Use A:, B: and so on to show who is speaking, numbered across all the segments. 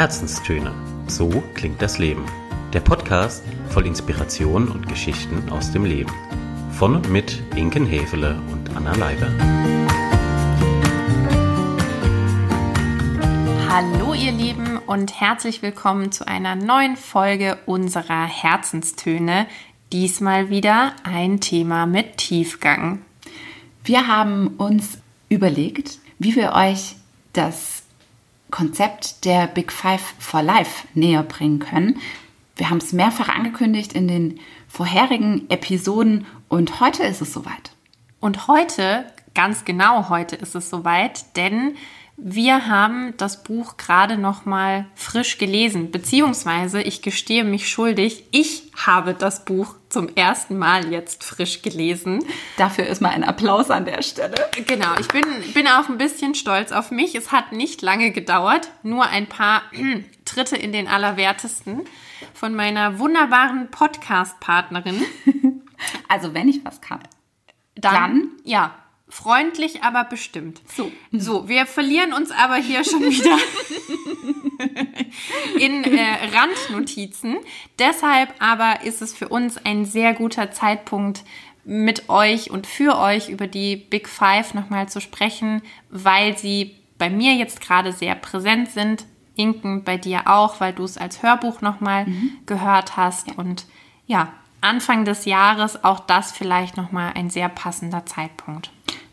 A: Herzenstöne. So klingt das Leben. Der Podcast voll Inspiration und Geschichten aus dem Leben. Von und mit Inken Hefele und Anna Leiber.
B: Hallo ihr Lieben und herzlich willkommen zu einer neuen Folge unserer Herzenstöne. Diesmal wieder ein Thema mit Tiefgang.
C: Wir haben uns überlegt, wie wir euch das Konzept der Big Five for Life näher bringen können. Wir haben es mehrfach angekündigt in den vorherigen Episoden und heute ist es soweit.
B: Und heute, ganz genau heute ist es soweit, denn wir haben das Buch gerade noch mal frisch gelesen, beziehungsweise ich gestehe mich schuldig, ich habe das Buch zum ersten Mal jetzt frisch gelesen.
C: Dafür ist mal ein Applaus an der Stelle.
B: Genau, ich bin, bin auch ein bisschen stolz auf mich. Es hat nicht lange gedauert, nur ein paar Tritte in den Allerwertesten von meiner wunderbaren Podcast-Partnerin.
C: Also wenn ich was kann.
B: Dann, dann, ja, Freundlich, aber bestimmt. So. So, wir verlieren uns aber hier schon wieder in äh, Randnotizen. Deshalb aber ist es für uns ein sehr guter Zeitpunkt, mit euch und für euch über die Big Five nochmal zu sprechen, weil sie bei mir jetzt gerade sehr präsent sind. Inken bei dir auch, weil du es als Hörbuch nochmal mhm. gehört hast. Ja. Und ja, Anfang des Jahres auch das vielleicht nochmal ein sehr passender Zeitpunkt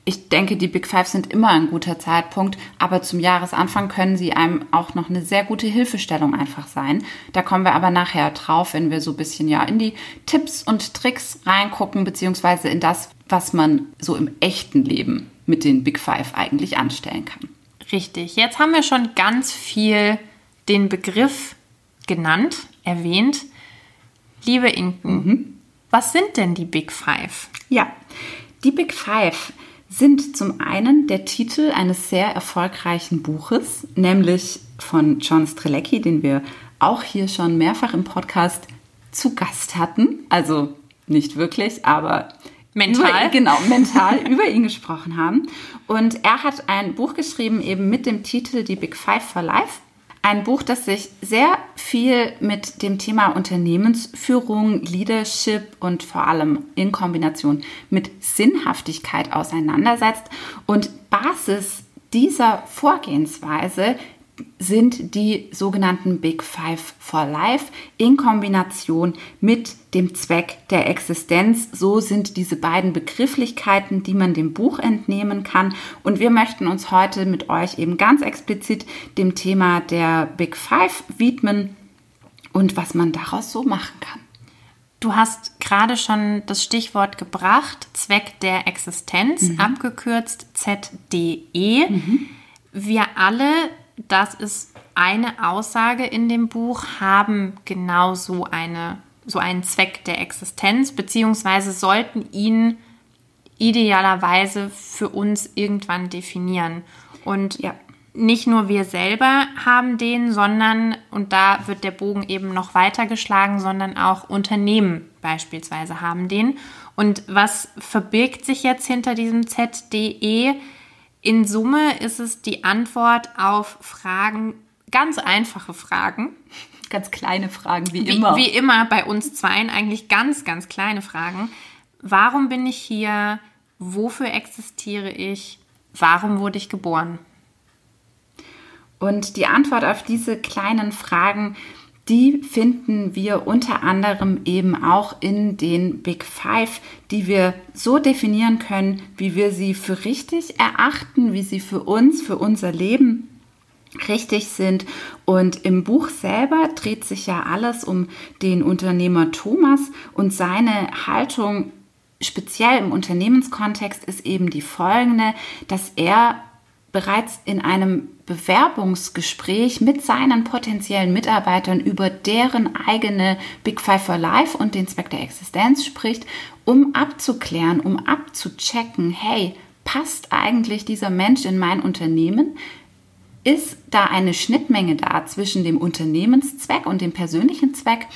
C: ich denke, die Big Five sind immer ein guter Zeitpunkt, aber zum Jahresanfang können sie einem auch noch eine sehr gute Hilfestellung einfach sein. Da kommen wir aber nachher drauf, wenn wir so ein bisschen ja in die Tipps und Tricks reingucken, beziehungsweise in das, was man so im echten Leben mit den Big Five eigentlich anstellen kann.
B: Richtig. Jetzt haben wir schon ganz viel den Begriff genannt, erwähnt. Liebe Inken, mhm. was sind denn die Big Five?
C: Ja, die Big Five sind zum einen der Titel eines sehr erfolgreichen Buches, nämlich von John Strelecki, den wir auch hier schon mehrfach im Podcast zu Gast hatten. Also nicht wirklich, aber
B: mental.
C: Über, genau, mental über ihn gesprochen haben. Und er hat ein Buch geschrieben, eben mit dem Titel Die Big Five for Life. Ein Buch, das sich sehr viel mit dem Thema Unternehmensführung, Leadership und vor allem in Kombination mit Sinnhaftigkeit auseinandersetzt. Und Basis dieser Vorgehensweise sind die sogenannten Big Five for Life in Kombination mit dem Zweck der Existenz. So sind diese beiden Begrifflichkeiten, die man dem Buch entnehmen kann. Und wir möchten uns heute mit euch eben ganz explizit dem Thema der Big Five widmen und was man daraus so machen kann.
B: Du hast gerade schon das Stichwort gebracht, Zweck der Existenz, mhm. abgekürzt ZDE. Mhm. Wir alle das ist eine Aussage in dem Buch, haben genau so, eine, so einen Zweck der Existenz, beziehungsweise sollten ihn idealerweise für uns irgendwann definieren. Und ja. nicht nur wir selber haben den, sondern, und da wird der Bogen eben noch weiter geschlagen, sondern auch Unternehmen beispielsweise haben den. Und was verbirgt sich jetzt hinter diesem ZDE? In Summe ist es die Antwort auf Fragen, ganz einfache Fragen.
C: Ganz kleine Fragen, wie, wie immer.
B: Wie immer bei uns zweien, eigentlich ganz, ganz kleine Fragen. Warum bin ich hier? Wofür existiere ich? Warum wurde ich geboren?
C: Und die Antwort auf diese kleinen Fragen die finden wir unter anderem eben auch in den Big Five, die wir so definieren können, wie wir sie für richtig erachten, wie sie für uns, für unser Leben richtig sind. Und im Buch selber dreht sich ja alles um den Unternehmer Thomas und seine Haltung speziell im Unternehmenskontext ist eben die folgende, dass er bereits in einem Bewerbungsgespräch mit seinen potenziellen Mitarbeitern über deren eigene Big Five for Life und den Zweck der Existenz spricht, um abzuklären, um abzuchecken, hey, passt eigentlich dieser Mensch in mein Unternehmen? Ist da eine Schnittmenge da zwischen dem Unternehmenszweck und dem persönlichen Zweck?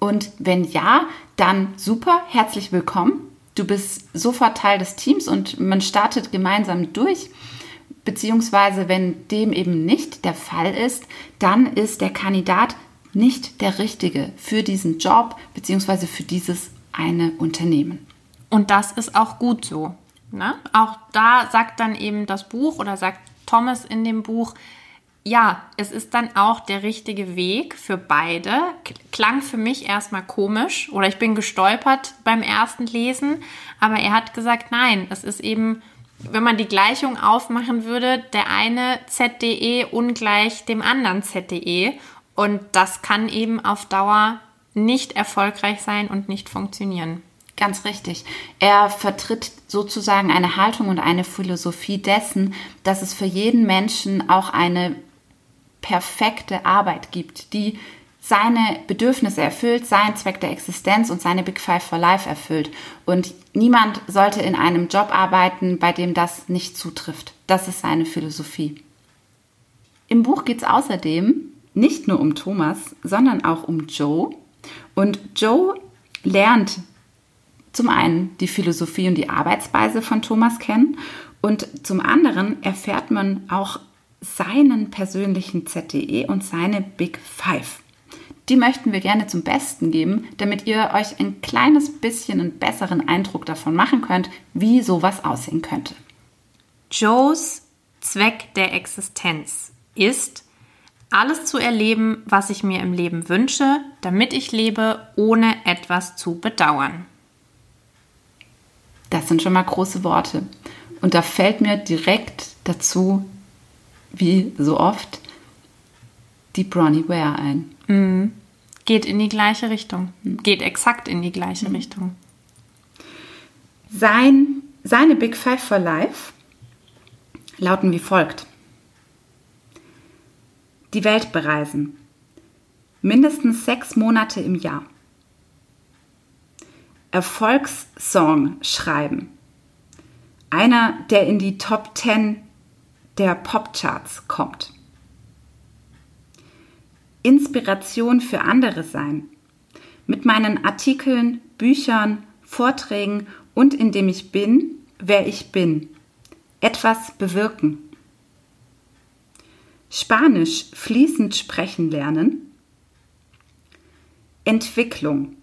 C: Und wenn ja, dann super, herzlich willkommen. Du bist sofort Teil des Teams und man startet gemeinsam durch beziehungsweise wenn dem eben nicht der Fall ist, dann ist der Kandidat nicht der richtige für diesen Job beziehungsweise für dieses eine Unternehmen.
B: Und das ist auch gut so. Ne? Auch da sagt dann eben das Buch oder sagt Thomas in dem Buch, ja, es ist dann auch der richtige Weg für beide. Klang für mich erstmal komisch oder ich bin gestolpert beim ersten Lesen, aber er hat gesagt, nein, es ist eben, wenn man die Gleichung aufmachen würde, der eine ZDE ungleich dem anderen ZDE und das kann eben auf Dauer nicht erfolgreich sein und nicht funktionieren.
C: Ganz richtig. Er vertritt sozusagen eine Haltung und eine Philosophie dessen, dass es für jeden Menschen auch eine perfekte Arbeit gibt, die seine Bedürfnisse erfüllt, seinen Zweck der Existenz und seine Big Five for Life erfüllt. Und niemand sollte in einem Job arbeiten, bei dem das nicht zutrifft. Das ist seine Philosophie. Im Buch geht es außerdem nicht nur um Thomas, sondern auch um Joe. Und Joe lernt zum einen die Philosophie und die Arbeitsweise von Thomas kennen und zum anderen erfährt man auch seinen persönlichen ZDE und seine Big Five. Die möchten wir gerne zum Besten geben, damit ihr euch ein kleines bisschen einen besseren Eindruck davon machen könnt, wie sowas aussehen könnte.
B: Joes Zweck der Existenz ist, alles zu erleben, was ich mir im Leben wünsche, damit ich lebe, ohne etwas zu bedauern.
C: Das sind schon mal große Worte. Und da fällt mir direkt dazu wie so oft, die Bronnie Ware ein.
B: Mhm. Geht in die gleiche Richtung. Geht exakt in die gleiche mhm. Richtung.
C: Sein, seine Big Five for Life lauten wie folgt. Die Welt bereisen. Mindestens sechs Monate im Jahr. Erfolgssong schreiben. Einer, der in die Top 10 der Popcharts kommt. Inspiration für andere sein. Mit meinen Artikeln, Büchern, Vorträgen und indem ich bin, wer ich bin. Etwas bewirken. Spanisch fließend sprechen lernen. Entwicklung.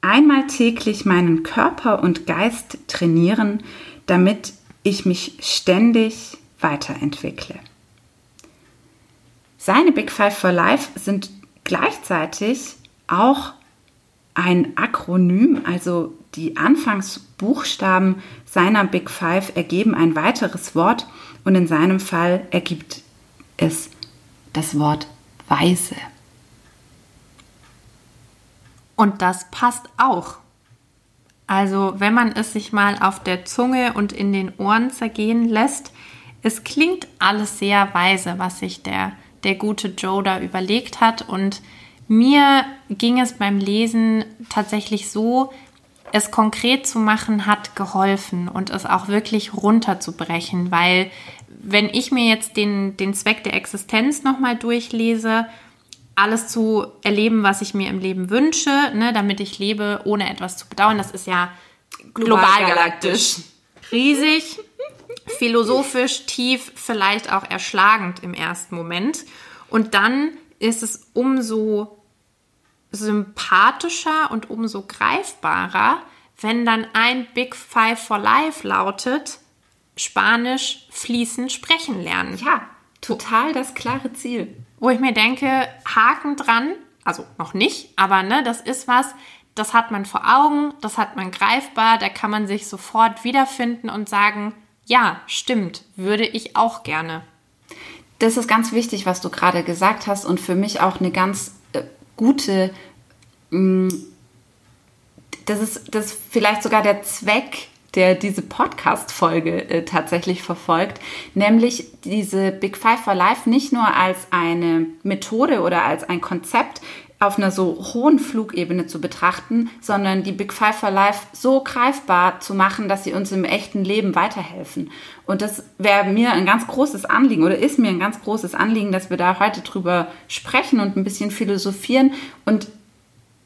C: Einmal täglich meinen Körper und Geist trainieren, damit ich mich ständig weiterentwickle. Seine Big Five for Life sind gleichzeitig auch ein Akronym, also die Anfangsbuchstaben seiner Big Five ergeben ein weiteres Wort und in seinem Fall ergibt es das Wort weise.
B: Und das passt auch. Also wenn man es sich mal auf der Zunge und in den Ohren zergehen lässt, es klingt alles sehr weise, was sich der, der gute Joe da überlegt hat. Und mir ging es beim Lesen tatsächlich so, es konkret zu machen hat geholfen und es auch wirklich runterzubrechen, weil wenn ich mir jetzt den, den Zweck der Existenz nochmal durchlese, alles zu erleben, was ich mir im Leben wünsche, ne, damit ich lebe, ohne etwas zu bedauern, das ist ja global galaktisch. Riesig philosophisch tief, vielleicht auch erschlagend im ersten Moment. Und dann ist es umso sympathischer und umso greifbarer, wenn dann ein Big Five for Life lautet, Spanisch fließend sprechen lernen.
C: Ja, total das klare Ziel.
B: Wo ich mir denke, Haken dran, also noch nicht, aber ne, das ist was, das hat man vor Augen, das hat man greifbar, da kann man sich sofort wiederfinden und sagen, ja, stimmt, würde ich auch gerne.
C: Das ist ganz wichtig, was du gerade gesagt hast und für mich auch eine ganz äh, gute, mh, mm, das ist das ist vielleicht sogar der Zweck, der diese Podcast-Folge äh, tatsächlich verfolgt, nämlich diese Big Five for Life nicht nur als eine Methode oder als ein Konzept auf einer so hohen Flugebene zu betrachten, sondern die Big Five for Life so greifbar zu machen, dass sie uns im echten Leben weiterhelfen. Und das wäre mir ein ganz großes Anliegen oder ist mir ein ganz großes Anliegen, dass wir da heute drüber sprechen und ein bisschen philosophieren und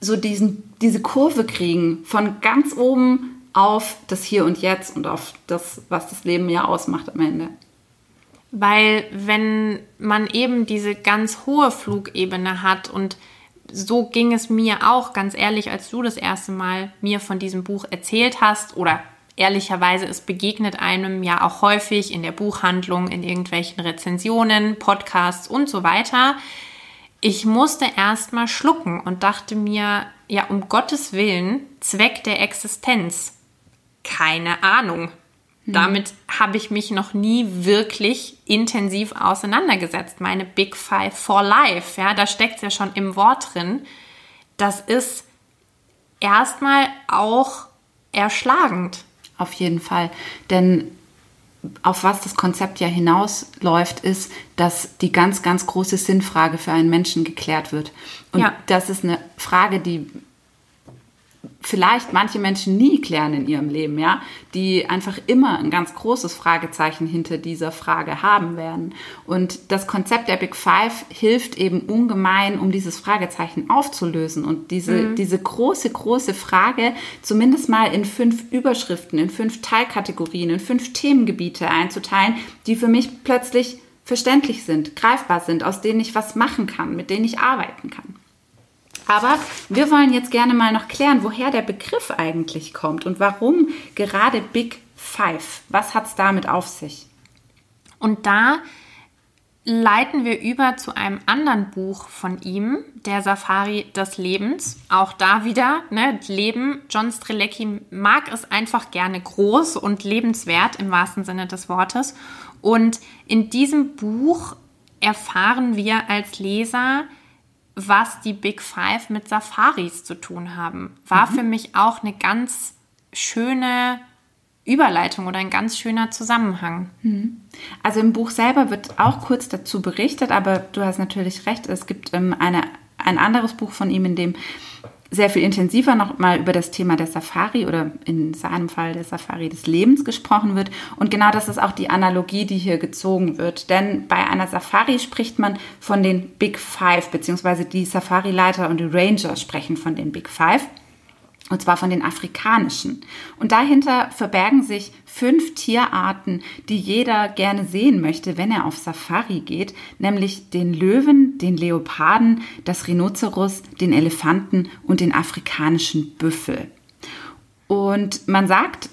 C: so diesen, diese Kurve kriegen von ganz oben auf das Hier und Jetzt und auf das, was das Leben ja ausmacht am Ende.
B: Weil wenn man eben diese ganz hohe Flugebene hat und so ging es mir auch, ganz ehrlich, als du das erste Mal mir von diesem Buch erzählt hast oder ehrlicherweise, es begegnet einem ja auch häufig in der Buchhandlung, in irgendwelchen Rezensionen, Podcasts und so weiter. Ich musste erst mal schlucken und dachte mir, ja, um Gottes Willen, Zweck der Existenz. Keine Ahnung. Hm. Damit habe ich mich noch nie wirklich intensiv auseinandergesetzt. Meine Big Five for Life, ja, da steckt es ja schon im Wort drin. Das ist erstmal auch erschlagend.
C: Auf jeden Fall. Denn auf was das Konzept ja hinausläuft, ist, dass die ganz, ganz große Sinnfrage für einen Menschen geklärt wird. Und ja. das ist eine Frage, die vielleicht manche Menschen nie klären in ihrem Leben, ja, die einfach immer ein ganz großes Fragezeichen hinter dieser Frage haben werden. Und das Konzept der Big Five hilft eben ungemein, um dieses Fragezeichen aufzulösen und diese, mhm. diese große, große Frage zumindest mal in fünf Überschriften, in fünf Teilkategorien, in fünf Themengebiete einzuteilen, die für mich plötzlich verständlich sind, greifbar sind, aus denen ich was machen kann, mit denen ich arbeiten kann. Aber wir wollen jetzt gerne mal noch klären, woher der Begriff eigentlich kommt und warum gerade Big Five. Was hat es damit auf sich?
B: Und da leiten wir über zu einem anderen Buch von ihm, der Safari des Lebens. Auch da wieder, ne, Leben. John Strelecki mag es einfach gerne groß und lebenswert im wahrsten Sinne des Wortes. Und in diesem Buch erfahren wir als Leser, was die Big Five mit Safaris zu tun haben. War mhm. für mich auch eine ganz schöne Überleitung oder ein ganz schöner Zusammenhang.
C: Mhm. Also im Buch selber wird auch kurz dazu berichtet, aber du hast natürlich recht, es gibt ähm, eine, ein anderes Buch von ihm, in dem sehr viel intensiver noch mal über das Thema der Safari oder in seinem Fall der Safari des Lebens gesprochen wird. Und genau das ist auch die Analogie, die hier gezogen wird. Denn bei einer Safari spricht man von den Big Five, beziehungsweise die Safari-Leiter und die Ranger sprechen von den Big Five und zwar von den afrikanischen. Und dahinter verbergen sich fünf Tierarten, die jeder gerne sehen möchte, wenn er auf Safari geht, nämlich den Löwen, den Leoparden, das Rhinoceros, den Elefanten und den afrikanischen Büffel. Und man sagt,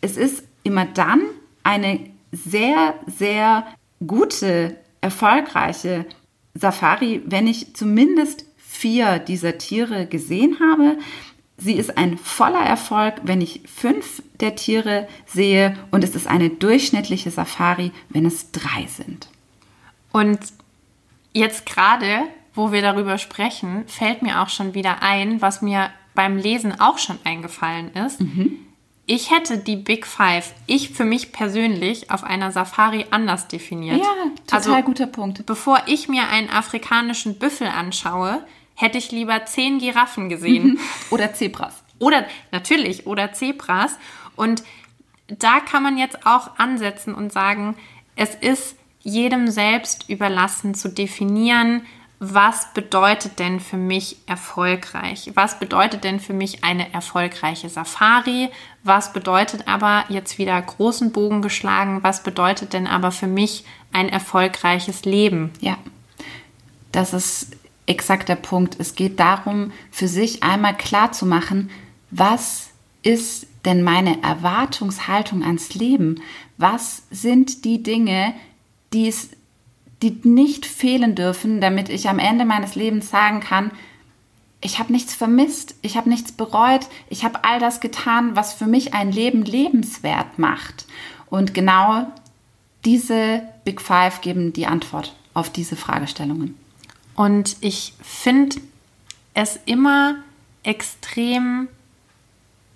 C: es ist immer dann eine sehr, sehr gute, erfolgreiche Safari, wenn ich zumindest vier dieser Tiere gesehen habe. Sie ist ein voller Erfolg, wenn ich fünf der Tiere sehe und es ist eine durchschnittliche Safari, wenn es drei sind.
B: Und jetzt gerade, wo wir darüber sprechen, fällt mir auch schon wieder ein, was mir beim Lesen auch schon eingefallen ist. Mhm. Ich hätte die Big Five, ich für mich persönlich, auf einer Safari anders definiert.
C: Ja, total also, guter Punkt.
B: Bevor ich mir einen afrikanischen Büffel anschaue, hätte ich lieber zehn Giraffen gesehen.
C: Oder Zebras.
B: Oder natürlich, oder Zebras. Und da kann man jetzt auch ansetzen und sagen, es ist jedem selbst überlassen zu definieren, was bedeutet denn für mich erfolgreich? Was bedeutet denn für mich eine erfolgreiche Safari? Was bedeutet aber jetzt wieder großen Bogen geschlagen? Was bedeutet denn aber für mich ein erfolgreiches Leben?
C: Ja, das ist exakt der Punkt. Es geht darum, für sich einmal klar zu machen, was ist denn meine Erwartungshaltung ans Leben? Was sind die Dinge, die es, die nicht fehlen dürfen, damit ich am Ende meines Lebens sagen kann, ich habe nichts vermisst, ich habe nichts bereut, ich habe all das getan, was für mich ein Leben lebenswert macht. Und genau diese Big Five geben die Antwort auf diese Fragestellungen.
B: Und ich finde es immer extrem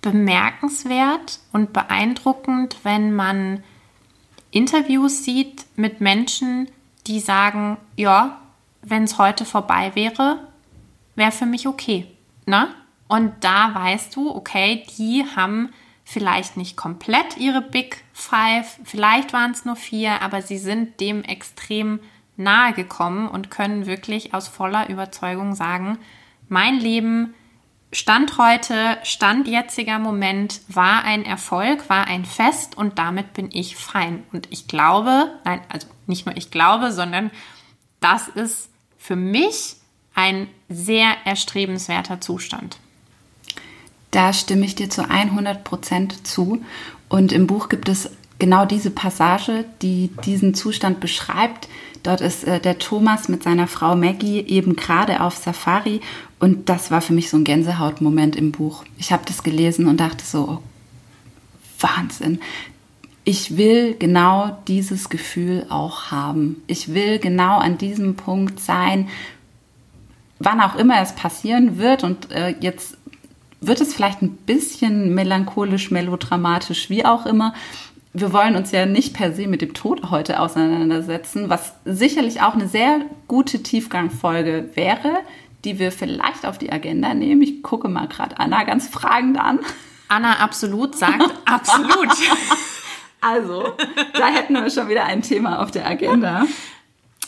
B: bemerkenswert und beeindruckend, wenn man Interviews sieht mit Menschen, die sagen, ja, wenn es heute vorbei wäre, wäre für mich okay. Ne? Und da weißt du, okay, die haben vielleicht nicht komplett ihre Big Five, vielleicht waren es nur vier, aber sie sind dem extrem nahe gekommen und können wirklich aus voller Überzeugung sagen, mein Leben Stand heute, Stand jetziger Moment war ein Erfolg, war ein Fest und damit bin ich fein. Und ich glaube, nein, also nicht nur ich glaube, sondern das ist für mich ein sehr erstrebenswerter Zustand.
C: Da stimme ich dir zu 100 Prozent zu. Und im Buch gibt es genau diese Passage, die diesen Zustand beschreibt. Dort ist äh, der Thomas mit seiner Frau Maggie eben gerade auf Safari und das war für mich so ein Gänsehautmoment im Buch. Ich habe das gelesen und dachte so, oh, Wahnsinn. Ich will genau dieses Gefühl auch haben. Ich will genau an diesem Punkt sein, wann auch immer es passieren wird. Und äh, jetzt wird es vielleicht ein bisschen melancholisch, melodramatisch, wie auch immer wir wollen uns ja nicht per se mit dem Tod heute auseinandersetzen, was sicherlich auch eine sehr gute Tiefgangfolge wäre, die wir vielleicht auf die Agenda nehmen. Ich gucke mal gerade Anna ganz fragend an.
B: Anna absolut sagt absolut.
C: Also, da hätten wir schon wieder ein Thema auf der Agenda.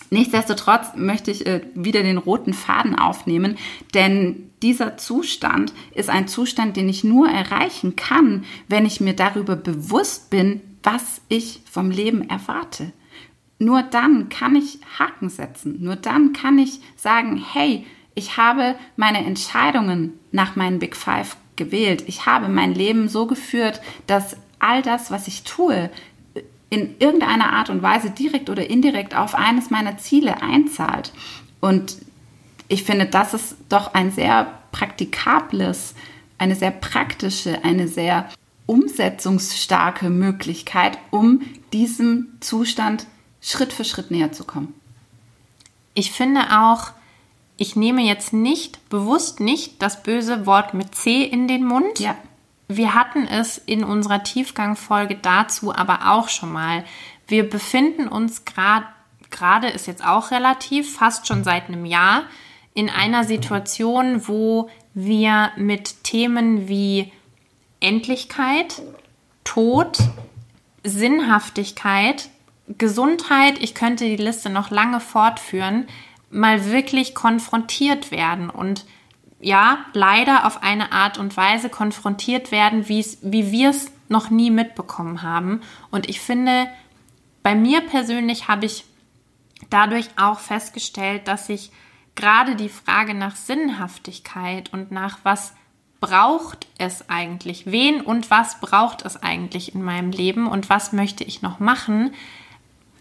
C: Nichtsdestotrotz möchte ich äh, wieder den roten Faden aufnehmen, denn dieser Zustand ist ein Zustand, den ich nur erreichen kann, wenn ich mir darüber bewusst bin, was ich vom Leben erwarte. Nur dann kann ich Haken setzen. Nur dann kann ich sagen, hey, ich habe meine Entscheidungen nach meinen Big Five gewählt. Ich habe mein Leben so geführt, dass all das, was ich tue, in irgendeiner Art und Weise direkt oder indirekt auf eines meiner Ziele einzahlt. Und ich finde, das ist doch ein sehr praktikables, eine sehr praktische, eine sehr umsetzungsstarke Möglichkeit, um diesem Zustand Schritt für Schritt näher zu kommen.
B: Ich finde auch, ich nehme jetzt nicht, bewusst nicht das böse Wort mit C in den Mund.
C: Ja.
B: Wir hatten es in unserer Tiefgangfolge dazu aber auch schon mal. Wir befinden uns gerade, gerade ist jetzt auch relativ, fast schon seit einem Jahr, in einer Situation, wo wir mit Themen wie Endlichkeit, Tod, Sinnhaftigkeit, Gesundheit, ich könnte die Liste noch lange fortführen, mal wirklich konfrontiert werden und ja, leider auf eine Art und Weise konfrontiert werden, wie wir es noch nie mitbekommen haben. Und ich finde, bei mir persönlich habe ich dadurch auch festgestellt, dass ich gerade die Frage nach Sinnhaftigkeit und nach was braucht es eigentlich? Wen und was braucht es eigentlich in meinem Leben und was möchte ich noch machen?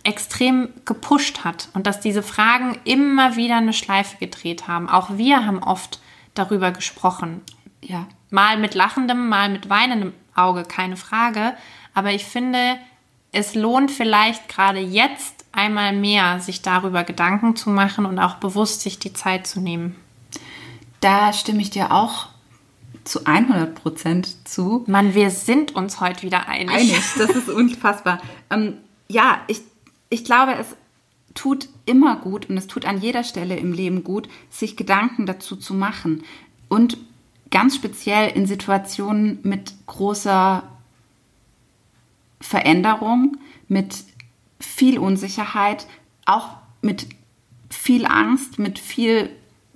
B: extrem gepusht hat und dass diese Fragen immer wieder eine Schleife gedreht haben. Auch wir haben oft darüber gesprochen. Ja, mal mit lachendem, mal mit weinendem Auge, keine Frage. Aber ich finde, es lohnt vielleicht gerade jetzt einmal mehr, sich darüber Gedanken zu machen und auch bewusst sich die Zeit zu nehmen.
C: Da stimme ich dir auch zu 100 Prozent zu.
B: Mann, wir sind uns heute wieder einig.
C: Einig, das ist unfassbar. ähm, ja, ich, ich glaube, es tut immer gut und es tut an jeder Stelle im Leben gut, sich Gedanken dazu zu machen. Und ganz speziell in Situationen mit großer Veränderung, mit viel Unsicherheit, auch mit viel Angst, mit viel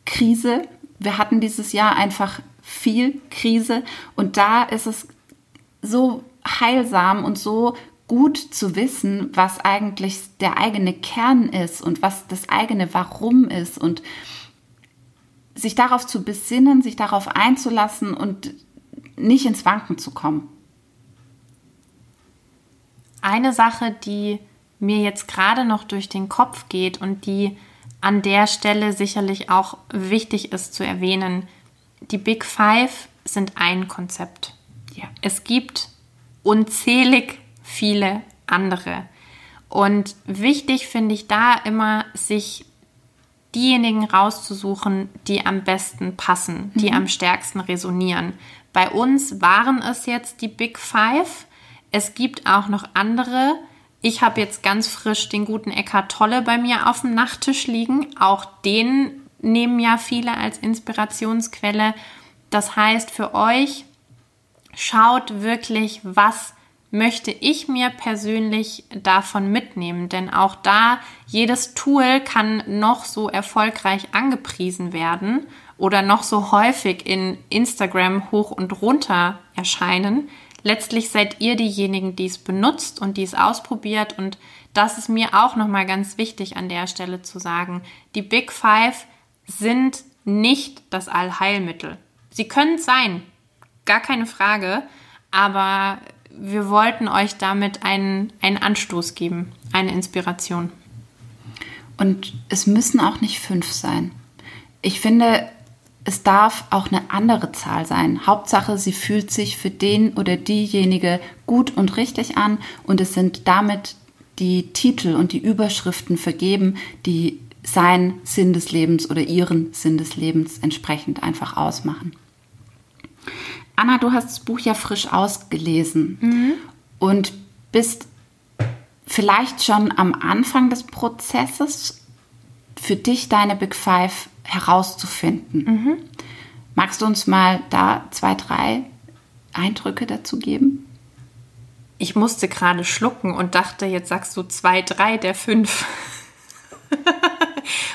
C: Krise. Wir hatten dieses Jahr einfach viel Krise. Und da ist es so heilsam und so gut zu wissen, was eigentlich der eigene Kern ist und was das eigene Warum ist und sich darauf zu besinnen, sich darauf einzulassen und nicht ins Wanken zu kommen.
B: Eine Sache, die mir jetzt gerade noch durch den Kopf geht und die an der Stelle sicherlich auch wichtig ist zu erwähnen, die Big Five sind ein Konzept. Ja. Es gibt unzählig viele andere. Und wichtig finde ich da immer, sich diejenigen rauszusuchen, die am besten passen, die mhm. am stärksten resonieren. Bei uns waren es jetzt die Big Five. Es gibt auch noch andere. Ich habe jetzt ganz frisch den guten Eckart Tolle bei mir auf dem Nachttisch liegen. Auch den nehmen ja viele als Inspirationsquelle. Das heißt für euch, schaut wirklich, was möchte ich mir persönlich davon mitnehmen? Denn auch da, jedes Tool kann noch so erfolgreich angepriesen werden oder noch so häufig in Instagram hoch und runter erscheinen. Letztlich seid ihr diejenigen, die es benutzt und die es ausprobiert. Und das ist mir auch nochmal ganz wichtig an der Stelle zu sagen. Die Big Five sind nicht das Allheilmittel. Sie können es sein, gar keine Frage, aber wir wollten euch damit einen, einen Anstoß geben, eine Inspiration.
C: Und es müssen auch nicht fünf sein. Ich finde, es darf auch eine andere Zahl sein. Hauptsache, sie fühlt sich für den oder diejenige gut und richtig an und es sind damit die Titel und die Überschriften vergeben, die sein Sinn des Lebens oder ihren Sinn des Lebens entsprechend einfach ausmachen. Anna, du hast das Buch ja frisch ausgelesen mhm. und bist vielleicht schon am Anfang des Prozesses für dich deine Big Five herauszufinden. Mhm. Magst du uns mal da zwei, drei Eindrücke dazu geben?
B: Ich musste gerade schlucken und dachte, jetzt sagst du zwei, drei der fünf.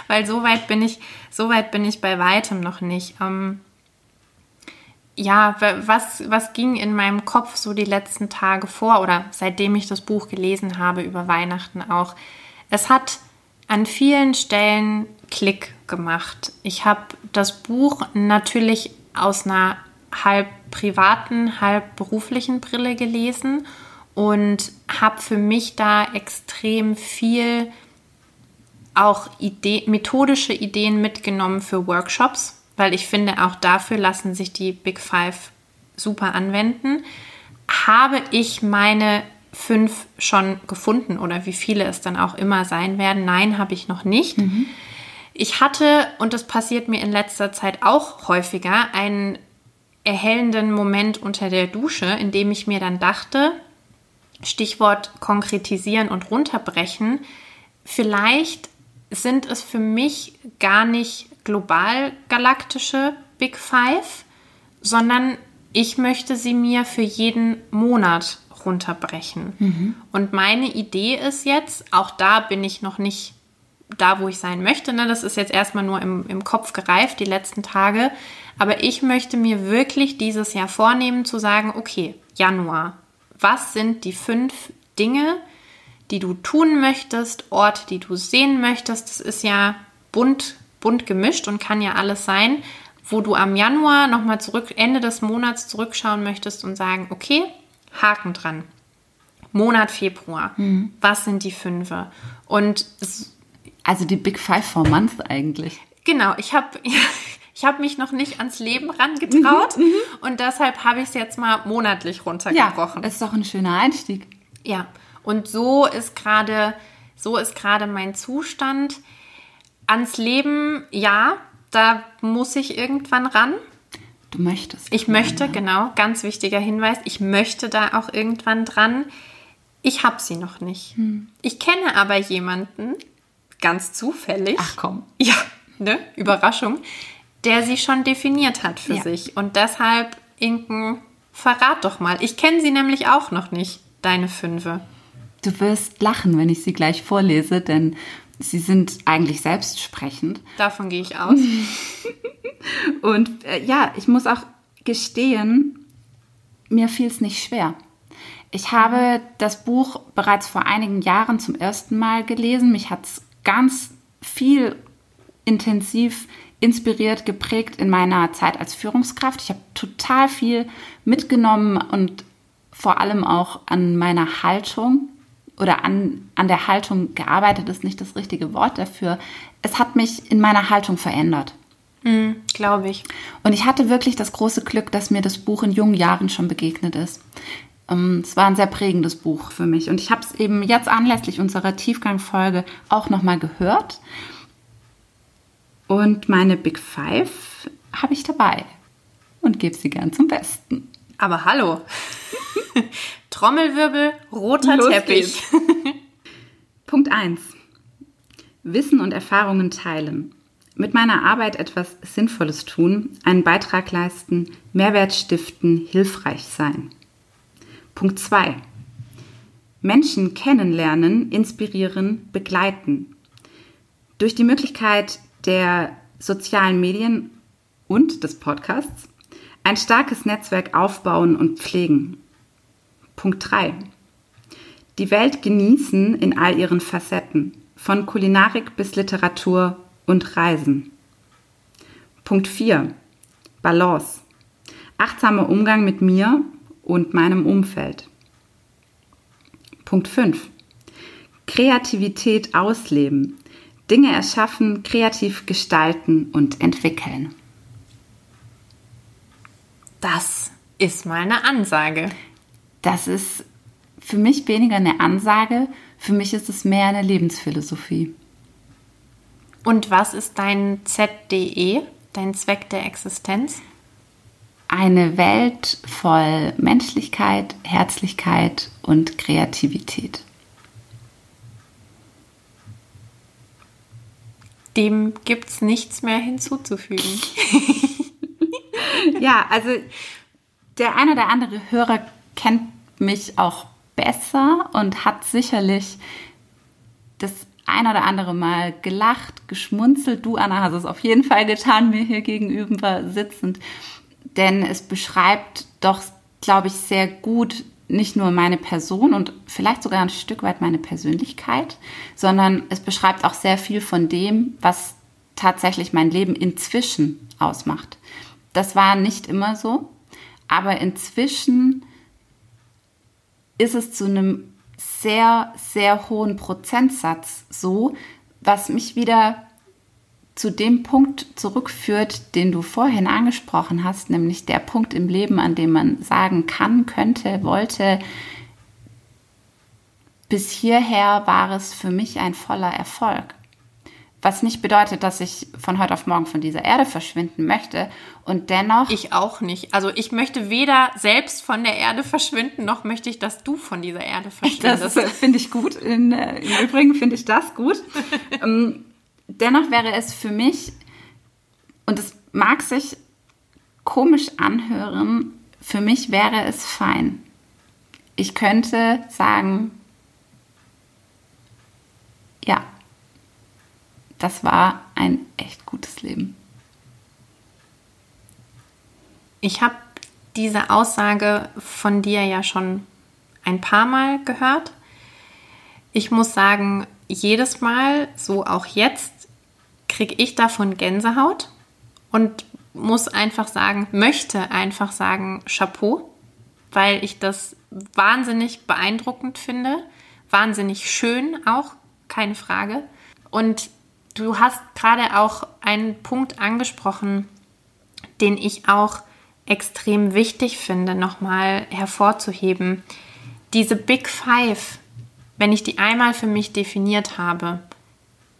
B: Weil so weit bin ich, so weit bin ich bei weitem noch nicht. Ähm, ja, was, was ging in meinem Kopf so die letzten Tage vor oder seitdem ich das Buch gelesen habe über Weihnachten auch? Es hat an vielen Stellen Klick gemacht. Ich habe das Buch natürlich aus einer halb privaten, halb beruflichen Brille gelesen und habe für mich da extrem viel auch Idee, methodische Ideen mitgenommen für Workshops weil ich finde, auch dafür lassen sich die Big Five super anwenden. Habe ich meine fünf schon gefunden oder wie viele es dann auch immer sein werden? Nein, habe ich noch nicht. Mhm. Ich hatte, und das passiert mir in letzter Zeit auch häufiger, einen erhellenden Moment unter der Dusche, in dem ich mir dann dachte, Stichwort konkretisieren und runterbrechen, vielleicht sind es für mich gar nicht global galaktische Big Five, sondern ich möchte sie mir für jeden Monat runterbrechen. Mhm. Und meine Idee ist jetzt, auch da bin ich noch nicht da, wo ich sein möchte. Ne? Das ist jetzt erstmal nur im, im Kopf gereift, die letzten Tage. Aber ich möchte mir wirklich dieses Jahr vornehmen, zu sagen, okay, Januar, was sind die fünf Dinge, die du tun möchtest, Orte, die du sehen möchtest? Das ist ja bunt bunt gemischt und kann ja alles sein, wo du am Januar nochmal zurück, Ende des Monats zurückschauen möchtest und sagen, okay, Haken dran. Monat Februar. Mhm. Was sind die Fünfe? Und
C: also die Big Five for Month eigentlich.
B: Genau, ich habe ich habe mich noch nicht ans Leben rangetraut mhm, mhm, und deshalb habe ich es jetzt mal monatlich runtergebrochen.
C: Ja, das ist doch ein schöner Einstieg.
B: Ja, und so ist gerade so ist gerade mein Zustand. Ans Leben, ja, da muss ich irgendwann ran.
C: Du möchtest.
B: Ich möchte, ja. genau, ganz wichtiger Hinweis, ich möchte da auch irgendwann dran. Ich habe sie noch nicht. Hm. Ich kenne aber jemanden, ganz zufällig.
C: Ach komm.
B: Ja, ne? Überraschung, der sie schon definiert hat für ja. sich. Und deshalb, Inken, verrat doch mal. Ich kenne sie nämlich auch noch nicht, deine Fünfe.
C: Du wirst lachen, wenn ich sie gleich vorlese, denn Sie sind eigentlich selbstsprechend.
B: Davon gehe ich aus.
C: und äh, ja, ich muss auch gestehen, mir fiel es nicht schwer. Ich habe das Buch bereits vor einigen Jahren zum ersten Mal gelesen. Mich hat es ganz viel intensiv inspiriert, geprägt in meiner Zeit als Führungskraft. Ich habe total viel mitgenommen und vor allem auch an meiner Haltung oder an, an der Haltung gearbeitet, ist nicht das richtige Wort dafür. Es hat mich in meiner Haltung verändert.
B: Mm, Glaube ich.
C: Und ich hatte wirklich das große Glück, dass mir das Buch in jungen Jahren schon begegnet ist. Ähm, es war ein sehr prägendes Buch für mich. Und ich habe es eben jetzt anlässlich unserer Tiefgangfolge auch nochmal gehört. Und meine Big Five habe ich dabei und gebe sie gern zum Besten.
B: Aber hallo. Trommelwirbel, roter Los Teppich.
C: Punkt 1. Wissen und Erfahrungen teilen. Mit meiner Arbeit etwas Sinnvolles tun, einen Beitrag leisten, Mehrwert stiften, hilfreich sein. Punkt 2. Menschen kennenlernen, inspirieren, begleiten. Durch die Möglichkeit der sozialen Medien und des Podcasts ein starkes Netzwerk aufbauen und pflegen. Punkt 3. Die Welt genießen in all ihren Facetten, von Kulinarik bis Literatur und Reisen. Punkt 4. Balance. Achtsamer Umgang mit mir und meinem Umfeld. Punkt 5. Kreativität ausleben. Dinge erschaffen, kreativ gestalten und entwickeln.
B: Das ist mal eine Ansage.
C: Das ist für mich weniger eine Ansage, für mich ist es mehr eine Lebensphilosophie.
B: Und was ist dein ZDE, dein Zweck der Existenz?
C: Eine Welt voll Menschlichkeit, Herzlichkeit und Kreativität.
B: Dem gibt es nichts mehr hinzuzufügen.
C: ja, also der eine oder andere Hörer kennt mich auch besser und hat sicherlich das ein oder andere Mal gelacht, geschmunzelt. Du, Anna, hast es auf jeden Fall getan, mir hier gegenüber sitzend. Denn es beschreibt doch, glaube ich, sehr gut nicht nur meine Person und vielleicht sogar ein Stück weit meine Persönlichkeit, sondern es beschreibt auch sehr viel von dem, was tatsächlich mein Leben inzwischen ausmacht. Das war nicht immer so, aber inzwischen ist es zu einem sehr, sehr hohen Prozentsatz so, was mich wieder zu dem Punkt zurückführt, den du vorhin angesprochen hast, nämlich der Punkt im Leben, an dem man sagen kann, könnte, wollte, bis hierher war es für mich ein voller Erfolg. Was nicht bedeutet, dass ich von heute auf morgen von dieser Erde verschwinden möchte. Und dennoch.
B: Ich auch nicht. Also ich möchte weder selbst von der Erde verschwinden, noch möchte ich, dass du von dieser Erde verschwindest.
C: Das finde ich gut. In, äh, Im Übrigen finde ich das gut. ähm, dennoch wäre es für mich, und es mag sich komisch anhören, für mich wäre es fein. Ich könnte sagen, ja, das war ein echt gutes Leben.
B: Ich habe diese Aussage von dir ja schon ein paar Mal gehört. Ich muss sagen, jedes Mal, so auch jetzt, kriege ich davon Gänsehaut und muss einfach sagen, möchte einfach sagen, Chapeau, weil ich das wahnsinnig beeindruckend finde, wahnsinnig schön auch, keine Frage. Und Du hast gerade auch einen Punkt angesprochen, den ich auch extrem wichtig finde, nochmal hervorzuheben. Diese Big Five, wenn ich die einmal für mich definiert habe,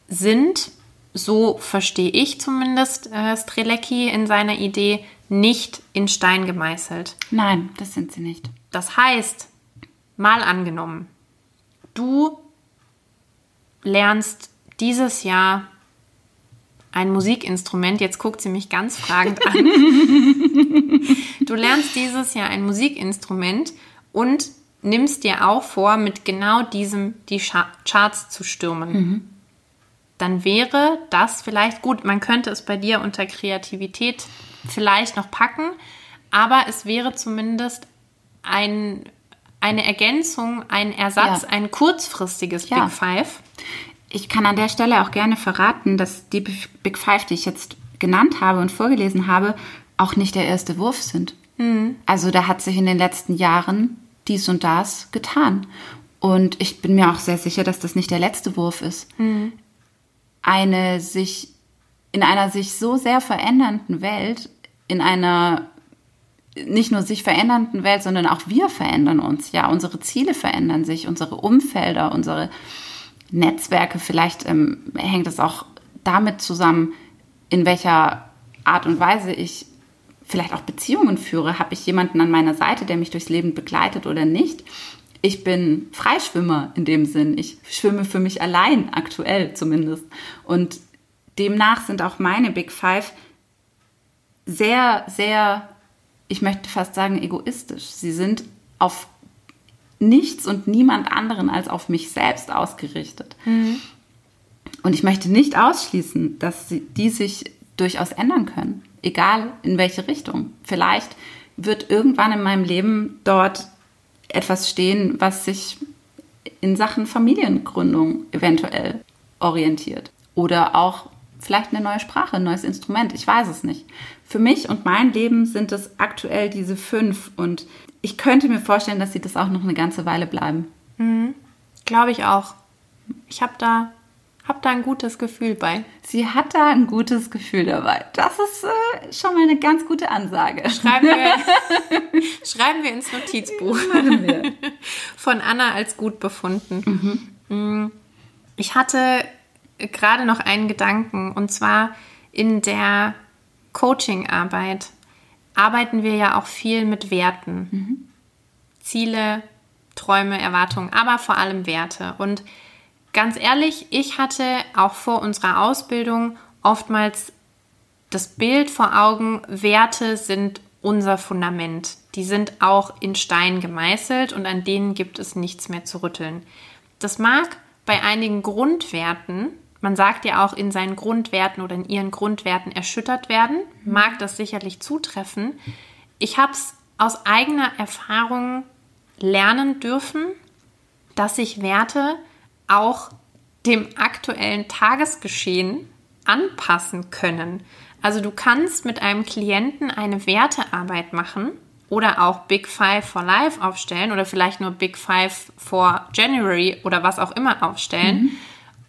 B: sind, so verstehe ich zumindest äh, Strelecki in seiner Idee, nicht in Stein gemeißelt.
C: Nein, das sind sie nicht.
B: Das heißt, mal angenommen, du lernst dieses Jahr ein Musikinstrument. Jetzt guckt sie mich ganz fragend an. du lernst dieses Jahr ein Musikinstrument und nimmst dir auch vor, mit genau diesem die Charts zu stürmen. Mhm. Dann wäre das vielleicht gut. Man könnte es bei dir unter Kreativität vielleicht noch packen, aber es wäre zumindest ein, eine Ergänzung, ein Ersatz, ja. ein kurzfristiges ja. Big Five.
C: Ich kann an der Stelle auch gerne verraten, dass die Big Five, die ich jetzt genannt habe und vorgelesen habe, auch nicht der erste Wurf sind. Mhm. Also da hat sich in den letzten Jahren dies und das getan. Und ich bin mir auch sehr sicher, dass das nicht der letzte Wurf ist. Mhm. Eine sich in einer sich so sehr verändernden Welt, in einer nicht nur sich verändernden Welt, sondern auch wir verändern uns. Ja, unsere Ziele verändern sich, unsere Umfelder, unsere Netzwerke. Vielleicht ähm, hängt es auch damit zusammen, in welcher Art und Weise ich vielleicht auch Beziehungen führe. Habe ich jemanden an meiner Seite, der mich durchs Leben begleitet oder nicht? Ich bin Freischwimmer in dem Sinn. Ich schwimme für mich allein, aktuell zumindest. Und demnach sind auch meine Big Five sehr, sehr, ich möchte fast sagen, egoistisch. Sie sind auf nichts und niemand anderen als auf mich selbst ausgerichtet. Mhm. Und ich möchte nicht ausschließen, dass sie, die sich durchaus ändern können, egal in welche Richtung. Vielleicht wird irgendwann in meinem Leben dort etwas stehen, was sich in Sachen Familiengründung eventuell orientiert. Oder auch vielleicht eine neue Sprache, ein neues Instrument. Ich weiß es nicht. Für mich und mein Leben sind es aktuell diese fünf. Und ich könnte mir vorstellen, dass sie das auch noch eine ganze Weile bleiben.
B: Mhm. Glaube ich auch. Ich habe da hab da ein gutes Gefühl bei.
C: Sie hat da ein gutes Gefühl dabei. Das ist äh, schon mal eine ganz gute Ansage.
B: Schreiben wir, schreiben wir ins Notizbuch. Wir. Von Anna als gut befunden. Mhm. Ich hatte gerade noch einen Gedanken und zwar in der Coaching-Arbeit arbeiten wir ja auch viel mit Werten. Mhm. Ziele, Träume, Erwartungen, aber vor allem Werte. Und ganz ehrlich, ich hatte auch vor unserer Ausbildung oftmals das Bild vor Augen, Werte sind unser Fundament. Die sind auch in Stein gemeißelt und an denen gibt es nichts mehr zu rütteln. Das mag bei einigen Grundwerten, man sagt ja auch in seinen Grundwerten oder in ihren Grundwerten erschüttert werden, mag das sicherlich zutreffen. Ich habe es aus eigener Erfahrung lernen dürfen, dass sich Werte auch dem aktuellen Tagesgeschehen anpassen können. Also du kannst mit einem Klienten eine Wertearbeit machen oder auch Big Five for Life aufstellen oder vielleicht nur Big Five for January oder was auch immer aufstellen. Mhm.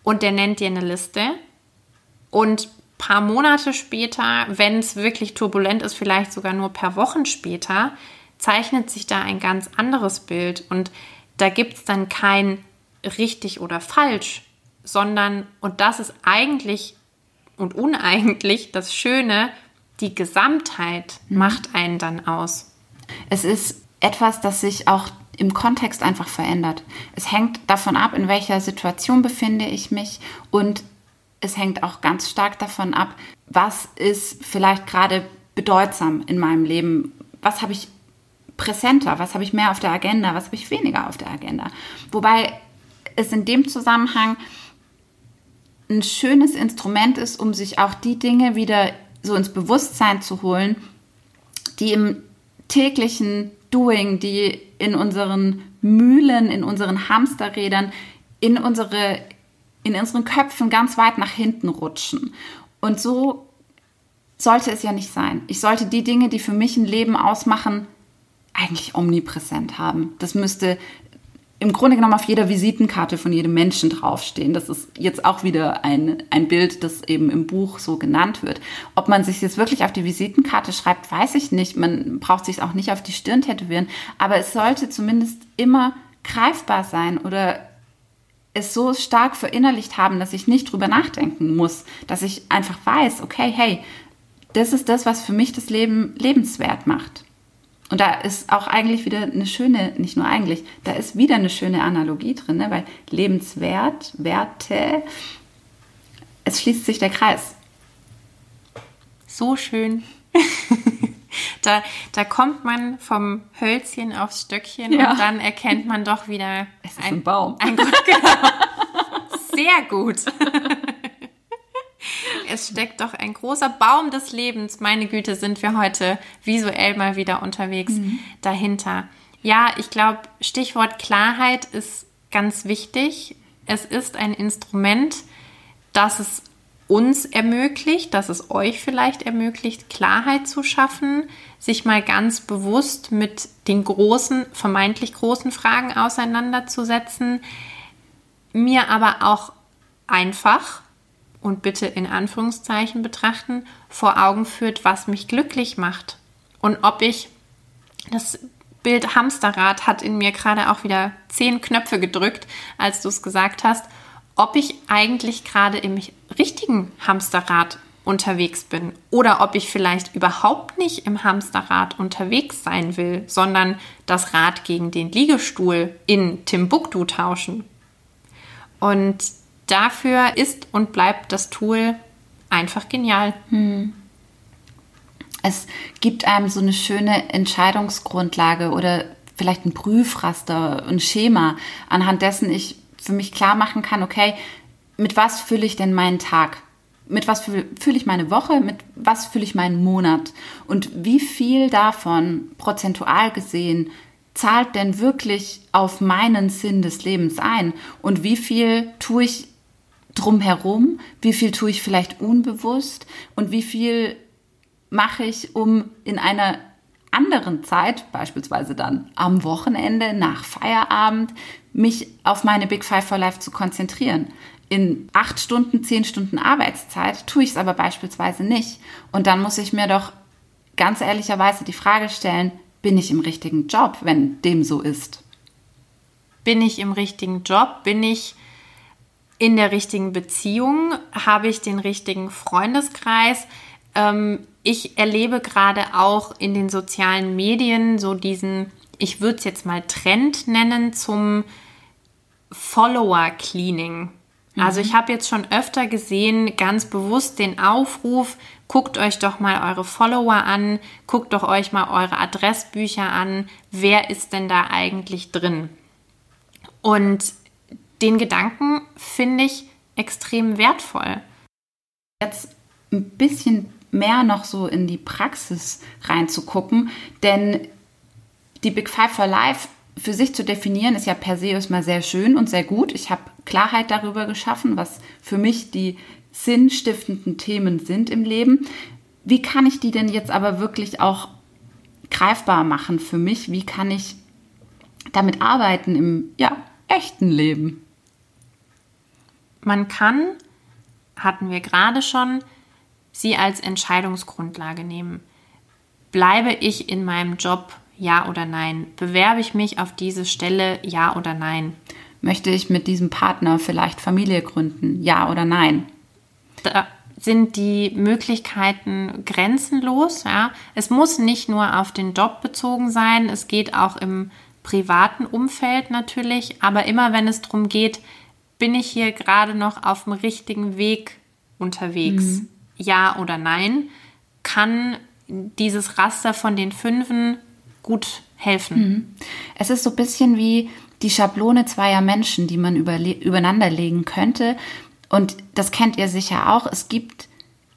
B: Und der nennt dir eine Liste. Und paar Monate später, wenn es wirklich turbulent ist, vielleicht sogar nur per Wochen später, zeichnet sich da ein ganz anderes Bild. Und da gibt es dann kein richtig oder falsch, sondern, und das ist eigentlich und uneigentlich das Schöne, die Gesamtheit mhm. macht einen dann aus.
C: Es ist etwas, das sich auch im Kontext einfach verändert. Es hängt davon ab, in welcher Situation befinde ich mich und es hängt auch ganz stark davon ab, was ist vielleicht gerade bedeutsam in meinem Leben, was habe ich präsenter, was habe ich mehr auf der Agenda, was habe ich weniger auf der Agenda. Wobei es in dem Zusammenhang ein schönes Instrument ist, um sich auch die Dinge wieder so ins Bewusstsein zu holen, die im täglichen Doing, die in unseren Mühlen, in unseren Hamsterrädern, in unsere in unseren Köpfen ganz weit nach hinten rutschen. Und so sollte es ja nicht sein. Ich sollte die Dinge, die für mich ein Leben ausmachen, eigentlich omnipräsent haben. Das müsste im Grunde genommen auf jeder Visitenkarte von jedem Menschen draufstehen. Das ist jetzt auch wieder ein, ein Bild, das eben im Buch so genannt wird. Ob man sich jetzt wirklich auf die Visitenkarte schreibt, weiß ich nicht. Man braucht sich auch nicht auf die Stirn tätowieren. Aber es sollte zumindest immer greifbar sein oder es so stark verinnerlicht haben, dass ich nicht drüber nachdenken muss, dass ich einfach weiß, okay, hey, das ist das, was für mich das Leben lebenswert macht. Und da ist auch eigentlich wieder eine schöne, nicht nur eigentlich, da ist wieder eine schöne Analogie drin, ne? weil lebenswert, Werte, es schließt sich der Kreis.
B: So schön. da, da kommt man vom Hölzchen aufs Stöckchen ja. und dann erkennt man doch wieder
C: es ist ein, ein Baum.
B: Ein, genau. Sehr gut es steckt doch ein großer Baum des Lebens. Meine Güte, sind wir heute visuell mal wieder unterwegs mhm. dahinter. Ja, ich glaube, Stichwort Klarheit ist ganz wichtig. Es ist ein Instrument, das es uns ermöglicht, dass es euch vielleicht ermöglicht, Klarheit zu schaffen, sich mal ganz bewusst mit den großen, vermeintlich großen Fragen auseinanderzusetzen, mir aber auch einfach und bitte in Anführungszeichen betrachten, vor Augen führt, was mich glücklich macht. Und ob ich, das Bild Hamsterrad hat in mir gerade auch wieder zehn Knöpfe gedrückt, als du es gesagt hast, ob ich eigentlich gerade im richtigen Hamsterrad unterwegs bin oder ob ich vielleicht überhaupt nicht im Hamsterrad unterwegs sein will, sondern das Rad gegen den Liegestuhl in Timbuktu tauschen. Und dafür ist und bleibt das Tool einfach genial. Hm.
C: Es gibt einem so eine schöne Entscheidungsgrundlage oder vielleicht ein Prüfraster, ein Schema, anhand dessen ich für mich klar machen kann, okay, mit was fülle ich denn meinen Tag? Mit was fülle ich meine Woche? Mit was fülle ich meinen Monat? Und wie viel davon prozentual gesehen zahlt denn wirklich auf meinen Sinn des Lebens ein? Und wie viel tue ich drumherum? Wie viel tue ich vielleicht unbewusst? Und wie viel mache ich, um in einer anderen Zeit, beispielsweise dann am Wochenende nach Feierabend, mich auf meine Big Five for Life zu konzentrieren. In acht Stunden, zehn Stunden Arbeitszeit tue ich es aber beispielsweise nicht. Und dann muss ich mir doch ganz ehrlicherweise die Frage stellen, bin ich im richtigen Job, wenn dem so ist?
B: Bin ich im richtigen Job? Bin ich in der richtigen Beziehung? Habe ich den richtigen Freundeskreis? Ähm, ich erlebe gerade auch in den sozialen Medien so diesen, ich würde es jetzt mal Trend nennen, zum Follower-Cleaning. Mhm. Also ich habe jetzt schon öfter gesehen, ganz bewusst den Aufruf, guckt euch doch mal eure Follower an, guckt doch euch mal eure Adressbücher an, wer ist denn da eigentlich drin? Und den Gedanken finde ich extrem wertvoll.
C: Jetzt ein bisschen mehr noch so in die Praxis reinzugucken, denn die Big Five for Life für sich zu definieren, ist ja per se erstmal sehr schön und sehr gut. Ich habe Klarheit darüber geschaffen, was für mich die sinnstiftenden Themen sind im Leben. Wie kann ich die denn jetzt aber wirklich auch greifbar machen für mich? Wie kann ich damit arbeiten im ja, echten Leben?
B: Man kann, hatten wir gerade schon, sie als Entscheidungsgrundlage nehmen. Bleibe ich in meinem Job, ja oder nein? Bewerbe ich mich auf diese Stelle, ja oder nein?
C: Möchte ich mit diesem Partner vielleicht Familie gründen, ja oder nein?
B: Da sind die Möglichkeiten grenzenlos. Ja? Es muss nicht nur auf den Job bezogen sein, es geht auch im privaten Umfeld natürlich, aber immer wenn es darum geht, bin ich hier gerade noch auf dem richtigen Weg unterwegs. Mhm. Ja oder Nein, kann dieses Raster von den Fünfen gut helfen. Mhm.
C: Es ist so ein bisschen wie die Schablone zweier Menschen, die man übereinander legen könnte. Und das kennt ihr sicher auch. Es gibt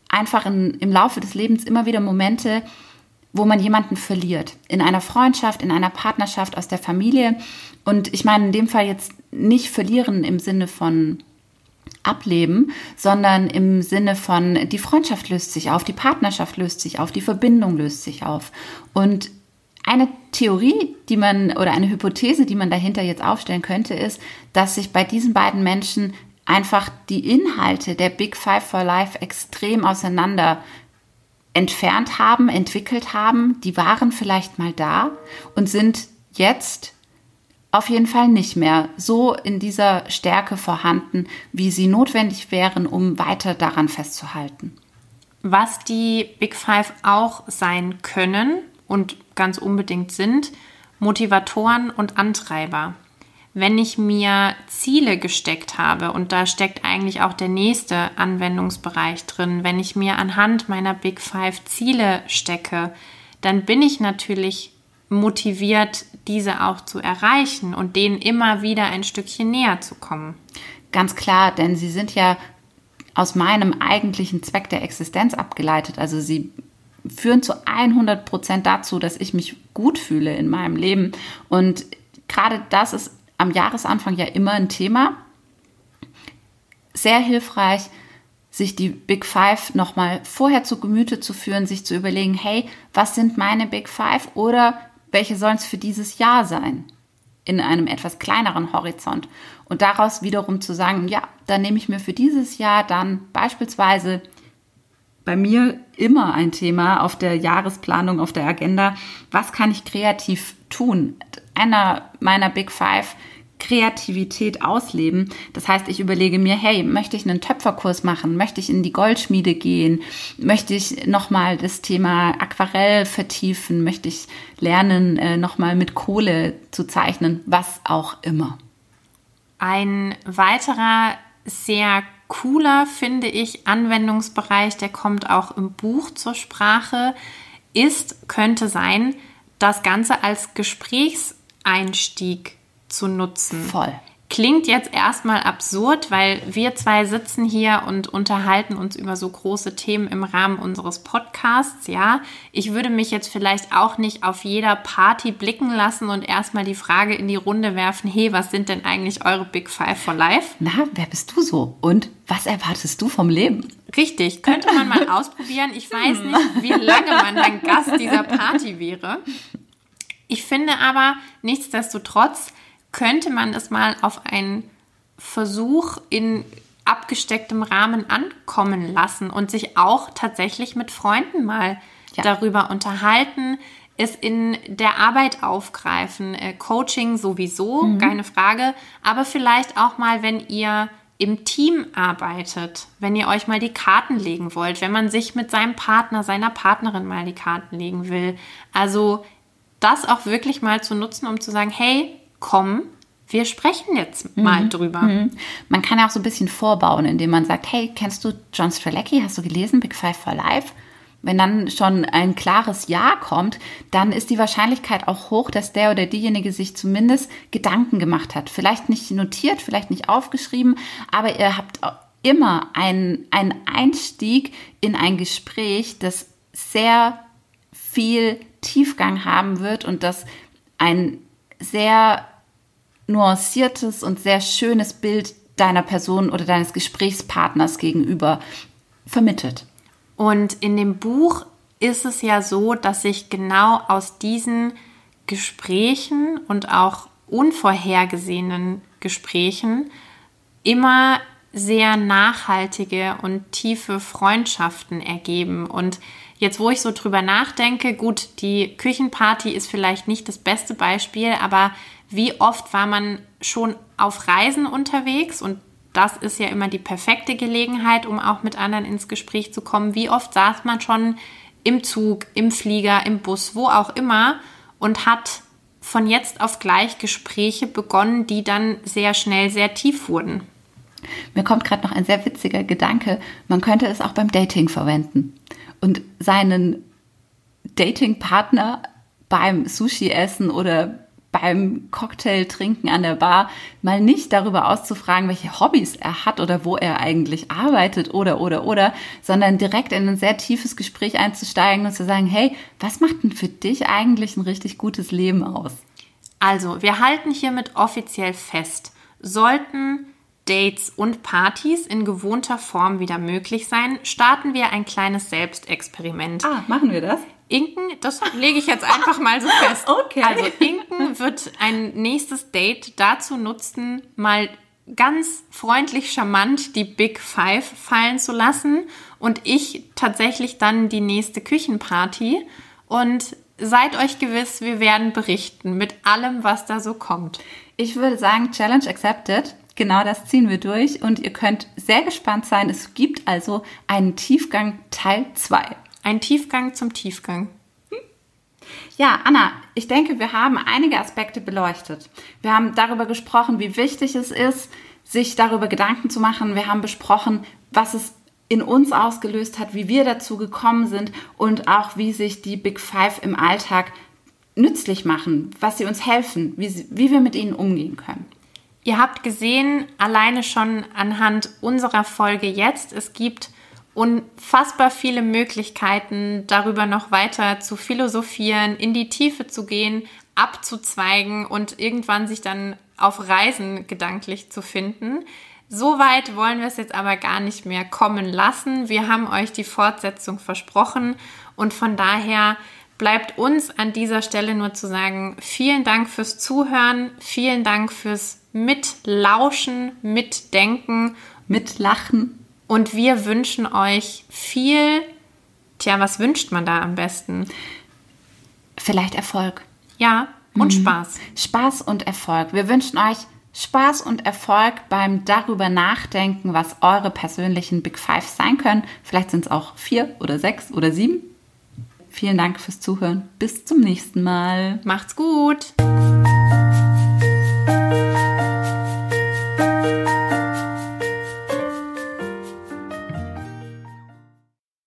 C: einfach in, im Laufe des Lebens immer wieder Momente, wo man jemanden verliert. In einer Freundschaft, in einer Partnerschaft, aus der Familie. Und ich meine in dem Fall jetzt nicht verlieren im Sinne von ableben, sondern im Sinne von, die Freundschaft löst sich auf, die Partnerschaft löst sich auf, die Verbindung löst sich auf. Und eine Theorie, die man oder eine Hypothese, die man dahinter jetzt aufstellen könnte, ist, dass sich bei diesen beiden Menschen einfach die Inhalte der Big Five for Life extrem auseinander entfernt haben, entwickelt haben. Die waren vielleicht mal da und sind jetzt auf jeden Fall nicht mehr so in dieser Stärke vorhanden, wie sie notwendig wären, um weiter daran festzuhalten.
B: Was die Big Five auch sein können und ganz unbedingt sind, Motivatoren und Antreiber. Wenn ich mir Ziele gesteckt habe, und da steckt eigentlich auch der nächste Anwendungsbereich drin, wenn ich mir anhand meiner Big Five Ziele stecke, dann bin ich natürlich motiviert, diese auch zu erreichen und denen immer wieder ein Stückchen näher zu kommen.
C: Ganz klar, denn sie sind ja aus meinem eigentlichen Zweck der Existenz abgeleitet. Also sie führen zu 100 Prozent dazu, dass ich mich gut fühle in meinem Leben. Und gerade das ist am Jahresanfang ja immer ein Thema. Sehr hilfreich, sich die Big Five nochmal vorher zu Gemüte zu führen, sich zu überlegen, hey, was sind meine Big Five oder welche sollen es für dieses Jahr sein? In einem etwas kleineren Horizont. Und daraus wiederum zu sagen, ja, dann nehme ich mir für dieses Jahr dann beispielsweise bei mir immer ein Thema auf der Jahresplanung, auf der Agenda. Was kann ich kreativ tun? Einer meiner Big Five Kreativität ausleben. Das heißt, ich überlege mir, hey, möchte ich einen Töpferkurs machen? Möchte ich in die Goldschmiede gehen? Möchte ich nochmal das Thema Aquarell vertiefen? Möchte ich lernen, äh, nochmal mit Kohle zu zeichnen? Was auch immer.
B: Ein weiterer sehr cooler, finde ich, Anwendungsbereich, der kommt auch im Buch zur Sprache, ist, könnte sein, das Ganze als Gesprächs Einstieg zu nutzen.
C: Voll.
B: Klingt jetzt erstmal absurd, weil wir zwei sitzen hier und unterhalten uns über so große Themen im Rahmen unseres Podcasts, ja. Ich würde mich jetzt vielleicht auch nicht auf jeder Party blicken lassen und erstmal die Frage in die Runde werfen, hey, was sind denn eigentlich eure Big Five for Life?
C: Na, wer bist du so? Und was erwartest du vom Leben?
B: Richtig, könnte man mal ausprobieren. Ich weiß nicht, wie lange man dann Gast dieser Party wäre. Ich finde aber, nichtsdestotrotz, könnte man das mal auf einen Versuch in abgestecktem Rahmen ankommen lassen und sich auch tatsächlich mit Freunden mal ja. darüber unterhalten, es in der Arbeit aufgreifen, äh, Coaching sowieso, mhm. keine Frage, aber vielleicht auch mal, wenn ihr im Team arbeitet, wenn ihr euch mal die Karten legen wollt, wenn man sich mit seinem Partner, seiner Partnerin mal die Karten legen will. Also das auch wirklich mal zu nutzen, um zu sagen, hey, komm, wir sprechen jetzt mhm. mal drüber. Mhm.
C: Man kann ja auch so ein bisschen vorbauen, indem man sagt, hey, kennst du John Strzelecki? Hast du gelesen, Big Five for Life? Wenn dann schon ein klares Ja kommt, dann ist die Wahrscheinlichkeit auch hoch, dass der oder diejenige sich zumindest Gedanken gemacht hat. Vielleicht nicht notiert, vielleicht nicht aufgeschrieben, aber ihr habt immer einen, einen Einstieg in ein Gespräch, das sehr viel Tiefgang haben wird und das ein sehr nuanciertes und sehr schönes Bild deiner Person oder deines Gesprächspartners gegenüber vermittelt.
B: Und in dem Buch ist es ja so, dass sich genau aus diesen Gesprächen und auch unvorhergesehenen Gesprächen immer sehr nachhaltige und tiefe Freundschaften ergeben. Und jetzt, wo ich so drüber nachdenke, gut, die Küchenparty ist vielleicht nicht das beste Beispiel, aber wie oft war man schon auf Reisen unterwegs und das ist ja immer die perfekte Gelegenheit, um auch mit anderen ins Gespräch zu kommen. Wie oft saß man schon im Zug, im Flieger, im Bus, wo auch immer und hat von jetzt auf gleich Gespräche begonnen, die dann sehr schnell sehr tief wurden.
C: Mir kommt gerade noch ein sehr witziger Gedanke. Man könnte es auch beim Dating verwenden und seinen Datingpartner beim Sushi essen oder beim Cocktail trinken an der Bar mal nicht darüber auszufragen, welche Hobbys er hat oder wo er eigentlich arbeitet oder oder oder, sondern direkt in ein sehr tiefes Gespräch einzusteigen und zu sagen, hey, was macht denn für dich eigentlich ein richtig gutes Leben aus?
B: Also, wir halten hiermit offiziell fest, sollten Dates und Partys in gewohnter Form wieder möglich sein, starten wir ein kleines Selbstexperiment.
C: Ah, machen wir das?
B: Inken, das lege ich jetzt einfach mal so fest.
C: Okay.
B: Also Inken wird ein nächstes Date dazu nutzen, mal ganz freundlich charmant die Big Five fallen zu lassen und ich tatsächlich dann die nächste Küchenparty und seid euch gewiss, wir werden berichten mit allem, was da so kommt.
C: Ich würde sagen, Challenge accepted. Genau das ziehen wir durch und ihr könnt sehr gespannt sein. Es gibt also einen Tiefgang Teil 2.
B: Ein Tiefgang zum Tiefgang.
C: Ja, Anna, ich denke, wir haben einige Aspekte beleuchtet. Wir haben darüber gesprochen, wie wichtig es ist, sich darüber Gedanken zu machen. Wir haben besprochen, was es in uns ausgelöst hat, wie wir dazu gekommen sind und auch, wie sich die Big Five im Alltag nützlich machen, was sie uns helfen, wie, sie, wie wir mit ihnen umgehen können.
B: Ihr habt gesehen, alleine schon anhand unserer Folge jetzt, es gibt unfassbar viele Möglichkeiten, darüber noch weiter zu philosophieren, in die Tiefe zu gehen, abzuzweigen und irgendwann sich dann auf Reisen gedanklich zu finden. So weit wollen wir es jetzt aber gar nicht mehr kommen lassen. Wir haben euch die Fortsetzung versprochen und von daher bleibt uns an dieser Stelle nur zu sagen, vielen Dank fürs Zuhören, vielen Dank fürs Mitlauschen, Mitdenken,
C: Mitlachen.
B: Und wir wünschen euch viel, tja, was wünscht man da am besten?
C: Vielleicht Erfolg.
B: Ja, und mhm. Spaß.
C: Spaß und Erfolg. Wir wünschen euch Spaß und Erfolg beim darüber nachdenken, was eure persönlichen Big Five sein können. Vielleicht sind es auch vier oder sechs oder sieben. Vielen Dank fürs Zuhören. Bis zum nächsten Mal.
B: Macht's gut.